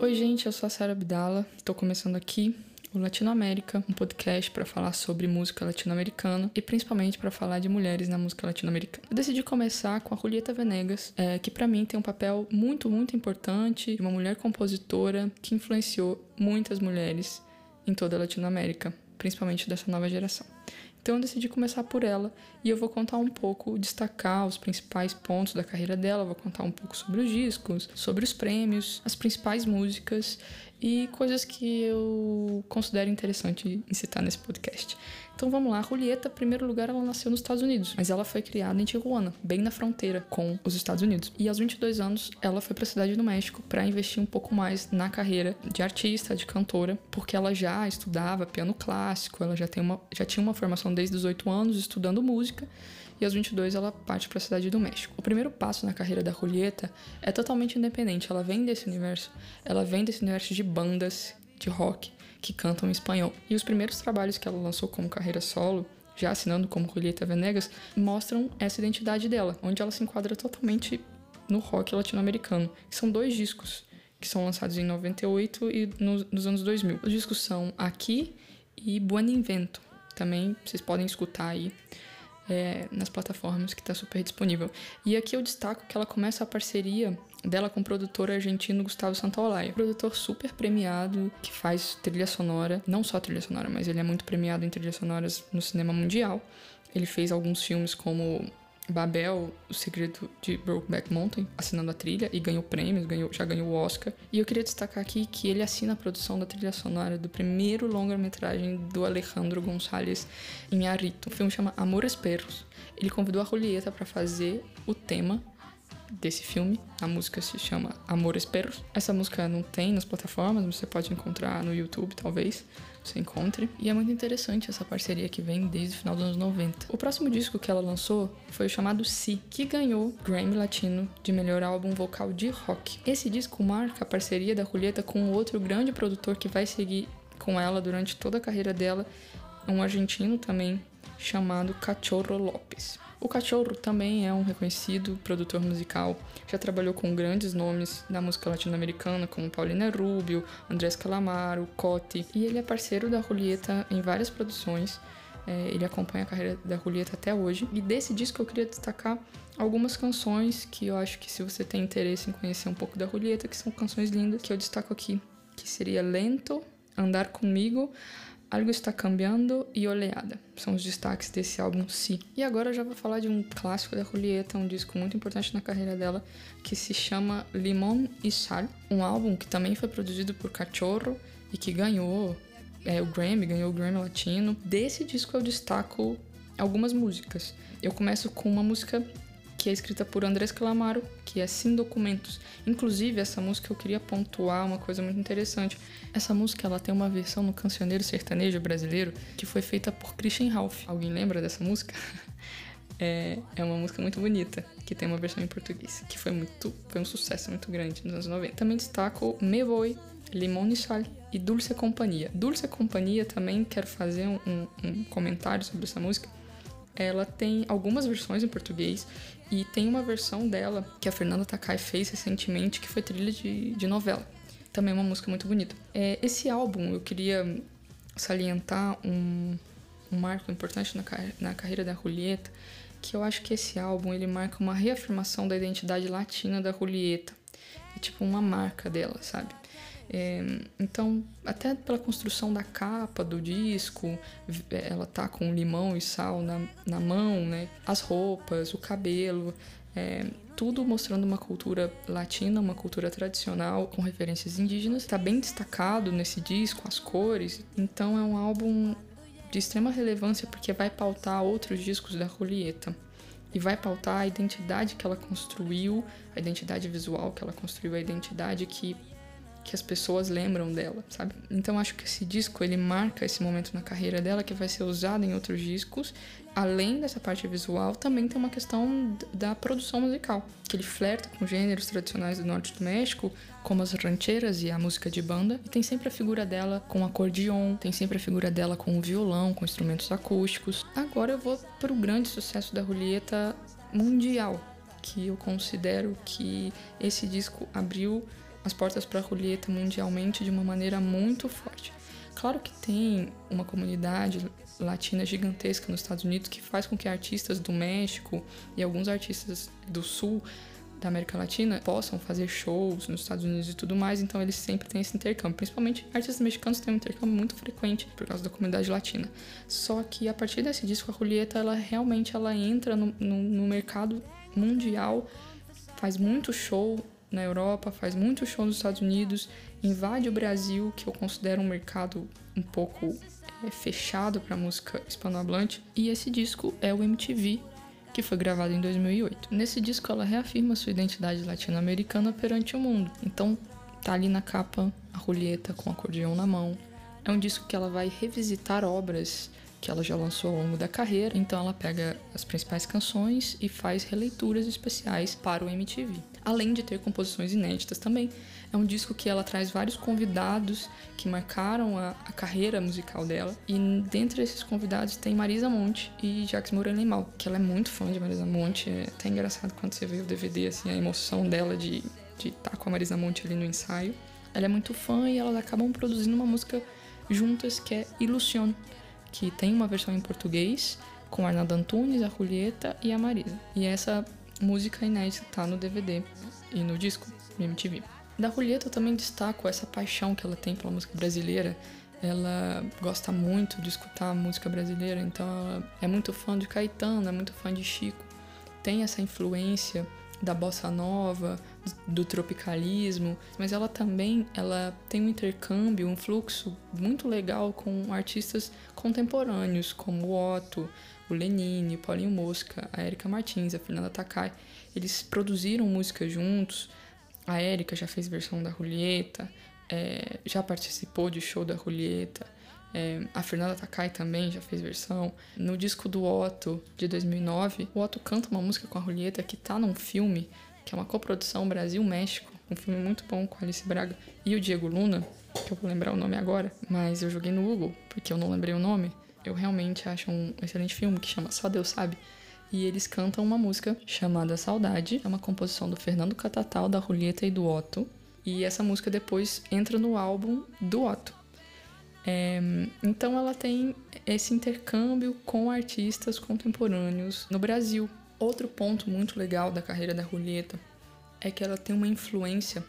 Oi, gente, eu sou a Sara Abdala. Estou começando aqui o Latinoamérica, um podcast para falar sobre música latino-americana e principalmente para falar de mulheres na música latino-americana. Eu decidi começar com a Julieta Venegas, é, que para mim tem um papel muito, muito importante, uma mulher compositora que influenciou muitas mulheres em toda a Latinoamérica, principalmente dessa nova geração. Então eu decidi começar por ela. E eu vou contar um pouco, destacar os principais pontos da carreira dela, vou contar um pouco sobre os discos, sobre os prêmios, as principais músicas e coisas que eu considero interessante em citar nesse podcast. Então vamos lá, a Julieta, em primeiro lugar, ela nasceu nos Estados Unidos, mas ela foi criada em Tijuana, bem na fronteira com os Estados Unidos. E aos 22 anos, ela foi para a cidade do México para investir um pouco mais na carreira de artista, de cantora, porque ela já estudava piano clássico, ela já, tem uma, já tinha uma formação desde os 8 anos estudando música e aos 22 ela parte para a cidade do México. O primeiro passo na carreira da Julieta é totalmente independente, ela vem desse universo, ela vem desse universo de bandas de rock que cantam em espanhol. E os primeiros trabalhos que ela lançou como carreira solo, já assinando como Julieta Venegas, mostram essa identidade dela, onde ela se enquadra totalmente no rock latino-americano. São dois discos que são lançados em 98 e nos, nos anos 2000. Os discos são Aqui e Buen Invento. Também vocês podem escutar aí é, nas plataformas que está super disponível. E aqui eu destaco que ela começa a parceria dela com o produtor argentino Gustavo Santaolalla. Produtor super premiado, que faz trilha sonora, não só trilha sonora, mas ele é muito premiado em trilhas sonoras no cinema mundial. Ele fez alguns filmes como Babel, O Segredo de Brokeback Mountain, assinando a trilha e ganhou prêmios, ganhou, já ganhou o Oscar. E eu queria destacar aqui que ele assina a produção da trilha sonora do primeiro longa-metragem do Alejandro Gonçalves Inharrito. O filme chama Amores Perros. Ele convidou a Julieta para fazer o tema desse filme. A música se chama Amores Perros. Essa música não tem nas plataformas, você pode encontrar no YouTube, talvez você encontre. E é muito interessante essa parceria que vem desde o final dos anos 90. O próximo disco que ela lançou foi o chamado Si, que ganhou Grammy Latino de melhor álbum vocal de rock. Esse disco marca a parceria da Julieta com outro grande produtor que vai seguir com ela durante toda a carreira dela, um argentino também chamado Cachorro Lopes. O Cachorro também é um reconhecido produtor musical, já trabalhou com grandes nomes da música latino-americana, como Paulina Rubio, Andrés Calamaro, Cote, e ele é parceiro da Julieta em várias produções. É, ele acompanha a carreira da Julieta até hoje. E desse disco eu queria destacar algumas canções que eu acho que se você tem interesse em conhecer um pouco da Julieta, que são canções lindas, que eu destaco aqui, que seria Lento, Andar Comigo, Algo está cambiando e Oleada. São os destaques desse álbum Si. E agora eu já vou falar de um clássico da Julieta, um disco muito importante na carreira dela, que se chama Limón e Sal. Um álbum que também foi produzido por Cachorro e que ganhou é, o Grammy, ganhou o Grammy Latino. Desse disco eu destaco algumas músicas. Eu começo com uma música que é escrita por Andrés Calamaro, que é Sem Documentos. Inclusive, essa música eu queria pontuar uma coisa muito interessante. Essa música ela tem uma versão no cancioneiro sertanejo brasileiro que foi feita por Christian Ralph. Alguém lembra dessa música? É, é uma música muito bonita, que tem uma versão em português, que foi muito foi um sucesso muito grande nos anos 90. Também destaco Me Voy, Limão e Sal e Dulce Companhia. Dulce Companhia também quero fazer um, um comentário sobre essa música ela tem algumas versões em português e tem uma versão dela que a Fernanda Takai fez recentemente que foi trilha de, de novela. Também é uma música muito bonita. É, esse álbum eu queria salientar um, um marco importante na, na carreira da Julieta, que eu acho que esse álbum ele marca uma reafirmação da identidade latina da Julieta. É tipo uma marca dela, sabe? É, então, até pela construção da capa do disco, ela tá com limão e sal na, na mão, né? As roupas, o cabelo, é, tudo mostrando uma cultura latina, uma cultura tradicional com referências indígenas. Está bem destacado nesse disco, as cores. Então, é um álbum de extrema relevância porque vai pautar outros discos da Julieta e vai pautar a identidade que ela construiu, a identidade visual que ela construiu, a identidade que que as pessoas lembram dela, sabe? Então acho que esse disco ele marca esse momento na carreira dela que vai ser usado em outros discos. Além dessa parte visual, também tem uma questão da produção musical, que ele flerta com gêneros tradicionais do norte do México, como as rancheras e a música de banda, e tem sempre a figura dela com acordeon, tem sempre a figura dela com violão, com instrumentos acústicos. Agora eu vou para o grande sucesso da Julieta mundial, que eu considero que esse disco abriu as portas para a Julieta mundialmente de uma maneira muito forte. Claro que tem uma comunidade latina gigantesca nos Estados Unidos que faz com que artistas do México e alguns artistas do Sul da América Latina possam fazer shows nos Estados Unidos e tudo mais, então eles sempre têm esse intercâmbio. Principalmente artistas mexicanos têm um intercâmbio muito frequente por causa da comunidade latina. Só que a partir desse disco, a Julieta, ela realmente ela entra no, no, no mercado mundial, faz muito show na Europa, faz muito show nos Estados Unidos, invade o Brasil, que eu considero um mercado um pouco é, fechado para música hispanohablante, e esse disco é o MTV, que foi gravado em 2008. Nesse disco ela reafirma sua identidade latino-americana perante o mundo. Então tá ali na capa a Julieta com o acordeão na mão. É um disco que ela vai revisitar obras que ela já lançou ao longo da carreira, então ela pega as principais canções e faz releituras especiais para o MTV. Além de ter composições inéditas também. É um disco que ela traz vários convidados que marcaram a, a carreira musical dela. E dentre esses convidados tem Marisa Monte e Jacques Morelenmal, que ela é muito fã de Marisa Monte. É até engraçado quando você vê o DVD, assim, a emoção dela de estar de tá com a Marisa Monte ali no ensaio. Ela é muito fã e elas acabam produzindo uma música juntas que é Ilusion, que tem uma versão em português com Arnaldo Antunes, a Julieta e a Marisa. E essa música inédita tá no DVD e no disco do MTV. Da Julieta eu também destaco essa paixão que ela tem pela música brasileira. Ela gosta muito de escutar música brasileira, então ela é muito fã de Caetano, é muito fã de Chico. Tem essa influência da bossa nova, do tropicalismo, mas ela também ela tem um intercâmbio, um fluxo muito legal com artistas contemporâneos como o Otto, o Lenine, Paulinho Mosca, a Erika Martins, a Fernanda Takai. Eles produziram música juntos. A Erika já fez versão da Julieta, é, já participou de show da Julieta. É, a Fernanda Takai também já fez versão. No disco do Otto, de 2009, o Otto canta uma música com a Julieta que tá num filme, que é uma coprodução Brasil-México. Um filme muito bom com a Alice Braga e o Diego Luna, que eu vou lembrar o nome agora, mas eu joguei no Google, porque eu não lembrei o nome. Eu realmente acho um excelente filme que chama Só Deus Sabe. E eles cantam uma música chamada Saudade, é uma composição do Fernando Catatal, da Julieta e do Otto. E essa música depois entra no álbum do Otto. É, então ela tem esse intercâmbio com artistas contemporâneos no Brasil. Outro ponto muito legal da carreira da Julieta é que ela tem uma influência,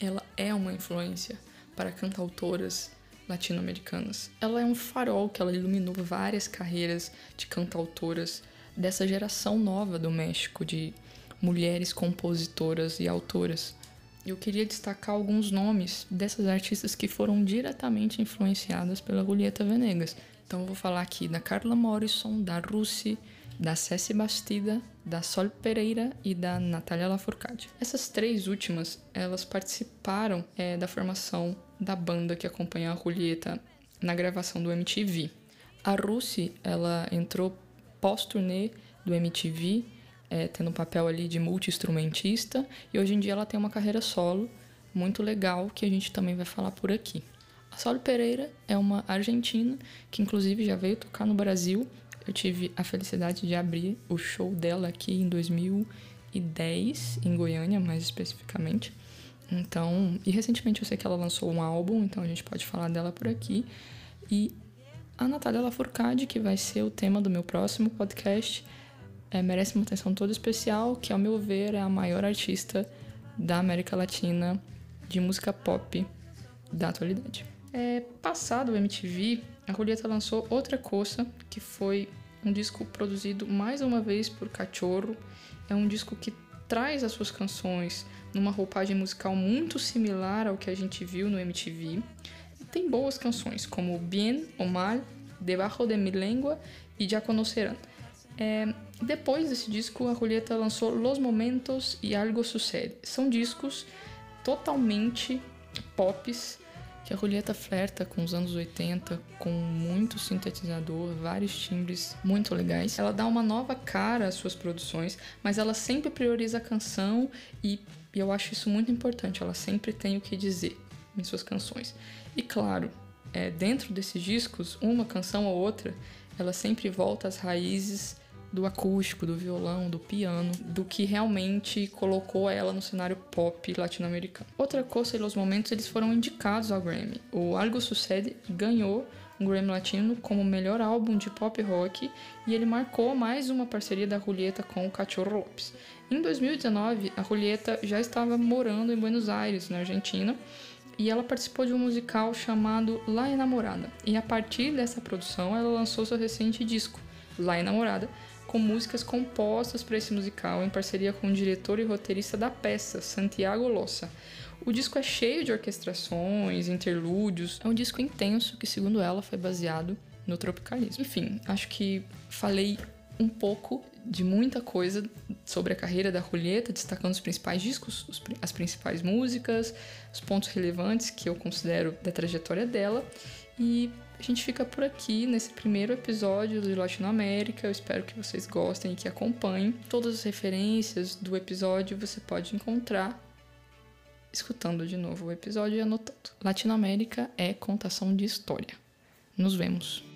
ela é uma influência para cantautoras latino-americanas. Ela é um farol que ela iluminou várias carreiras de cantautoras dessa geração nova do México de mulheres compositoras e autoras eu queria destacar alguns nomes dessas artistas que foram diretamente influenciadas pela Julieta Venegas. Então eu vou falar aqui da Carla Morrison, da Russi, da Ceci Bastida, da Sol Pereira e da Natália Lafourcade. Essas três últimas, elas participaram é, da formação da banda que acompanha a Julieta na gravação do MTV. A Russi, ela entrou pós-turnê do MTV é, tendo um papel ali de multi-instrumentista, e hoje em dia ela tem uma carreira solo muito legal que a gente também vai falar por aqui. A Sol Pereira é uma argentina que inclusive já veio tocar no Brasil. Eu tive a felicidade de abrir o show dela aqui em 2010 em Goiânia, mais especificamente. Então, e recentemente eu sei que ela lançou um álbum, então a gente pode falar dela por aqui. E a Natália Lafourcade, que vai ser o tema do meu próximo podcast, é, merece uma atenção toda especial, que ao meu ver é a maior artista da América Latina de música pop da atualidade. É, passado o MTV, a Julieta lançou outra coisa, que foi um disco produzido mais uma vez por Cachorro. É um disco que traz as suas canções numa roupagem musical muito similar ao que a gente viu no MTV. Tem boas canções, como Bien o Mal, Debajo de mi Lengua e Já Conocerán. É, depois desse disco, a Julieta lançou Los Momentos e Algo Sucede. São discos totalmente pops que a Julieta flerta com os anos 80, com muito sintetizador, vários timbres muito legais. Ela dá uma nova cara às suas produções, mas ela sempre prioriza a canção e, e eu acho isso muito importante. Ela sempre tem o que dizer em suas canções. E claro, é, dentro desses discos, uma canção ou outra, ela sempre volta às raízes do acústico, do violão, do piano, do que realmente colocou ela no cenário pop latino-americano. Outra coisa, e os momentos eles foram indicados ao Grammy. O Algo Sucede ganhou um Grammy Latino como melhor álbum de pop rock e ele marcou mais uma parceria da Julieta com o Cachorro Lopes. Em 2019, a Julieta já estava morando em Buenos Aires, na Argentina, e ela participou de um musical chamado La Enamorada. E a partir dessa produção, ela lançou seu recente disco, La Enamorada, com músicas compostas para esse musical em parceria com o diretor e roteirista da peça, Santiago Lossa. O disco é cheio de orquestrações, interlúdios, é um disco intenso que, segundo ela, foi baseado no tropicalismo. Enfim, acho que falei um pouco de muita coisa sobre a carreira da Julieta, destacando os principais discos, as principais músicas, os pontos relevantes que eu considero da trajetória dela. E a gente fica por aqui nesse primeiro episódio do Latinoamérica. Eu espero que vocês gostem e que acompanhem. Todas as referências do episódio você pode encontrar escutando de novo o episódio e anotando. Latinoamérica é contação de história. Nos vemos.